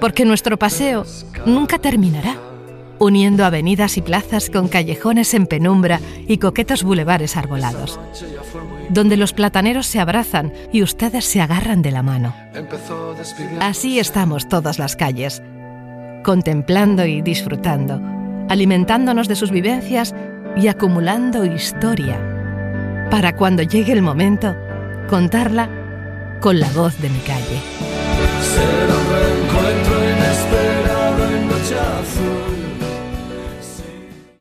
porque nuestro paseo nunca terminará, uniendo avenidas y plazas con callejones en penumbra y coquetos bulevares arbolados, donde los plataneros se abrazan y ustedes se agarran de la mano. Así estamos todas las calles, contemplando y disfrutando, alimentándonos de sus vivencias y acumulando historia, para cuando llegue el momento, contarla con la voz de mi calle.